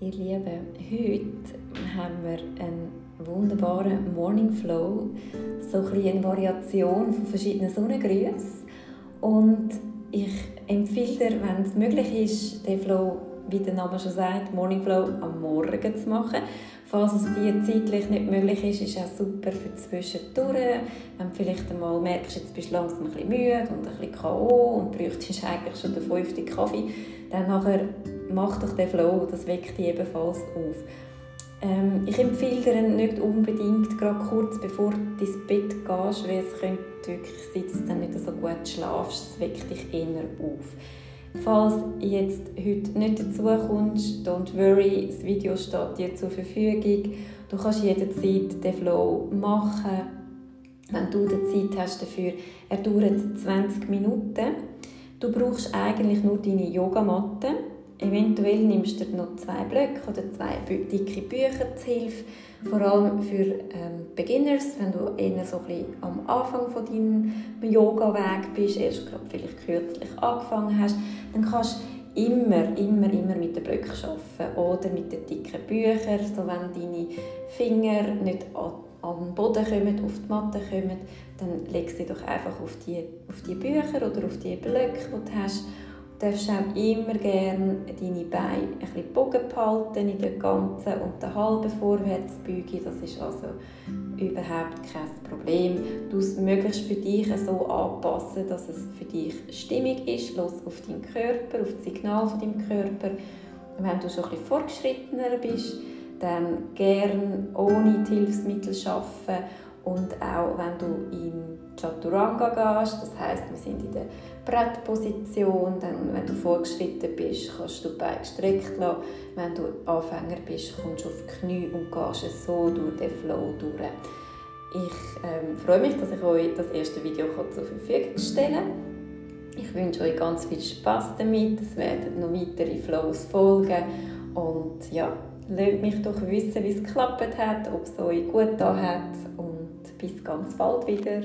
ihr Lieben, heute haben wir einen wunderbaren Morning Flow, so ein eine Variation von verschiedenen Sonnengrüßen. Und ich empfehle dir, wenn es möglich ist, den Flow, wie der Name schon sagt, Morning Flow am Morgen zu machen. Falls es dir zeitlich nicht möglich ist, ist es auch super für zwischendurch. Wenn du vielleicht einmal merkst, jetzt bist du langsam ein bisschen müde und ein bisschen K.O. und bräuchtest eigentlich schon den fünften Kaffee, dann nachher mach doch den Flow, das weckt dich ebenfalls auf. Ähm, ich empfehle dir nicht unbedingt gerade kurz bevor du ins Bett gehst, weil es könnte wirklich sein, dass du dann nicht so gut schlafst. Das weckt dich eher auf. Falls jetzt heute nicht dazu kommst, don't worry, das Video steht dir zur Verfügung. Du kannst jederzeit den Flow machen, wenn du die Zeit hast dafür. Er dauert 20 Minuten. Du brauchst eigentlich nur deine Yogamatte Eventuell nimmst du noch zwei Blöcke oder zwei dicke Bücher zu Hilfe. Vor allem für ähm, Beginners, wenn du eher so ein am Anfang von deinem Yoga-Weg bist, erst gerade vielleicht kürzlich angefangen hast, dann kannst du immer, immer, immer mit den Blöcken arbeiten oder mit den dicken Büchern. So wenn deine Finger nicht am Boden kommen, auf die Matte kommen, dann legst du doch einfach auf die, auf die Bücher oder auf die Blöcke, die du hast darfst auch immer gerne deine Beine ein bisschen Bogen behalten in der ganzen und der halben Vorwärtsbeuge. Das ist also überhaupt kein Problem. Du es möglichst für dich so anpassen, dass es für dich stimmig ist. Los auf deinen Körper, auf das Signal von deinem Körper. Wenn du schon ein bisschen fortgeschrittener bist, dann gerne ohne die Hilfsmittel arbeiten und auch wenn du in Chaturanga gehst, das heißt, wir sind in der Brettposition, dann, wenn du vorgeschritten bist, kannst du die Beine gestreckt lassen. Wenn du Anfänger bist, kommst du auf die Knie und gehst so durch den Flow durch. Ich ähm, freue mich, dass ich euch das erste Video zur Verfügung stellen kann. Ich wünsche euch ganz viel Spaß damit. Es werden noch weitere Flows folgen. Und ja, lasst mich doch wissen, wie es geklappt hat, ob es euch gut da hat. Und bis ganz bald wieder.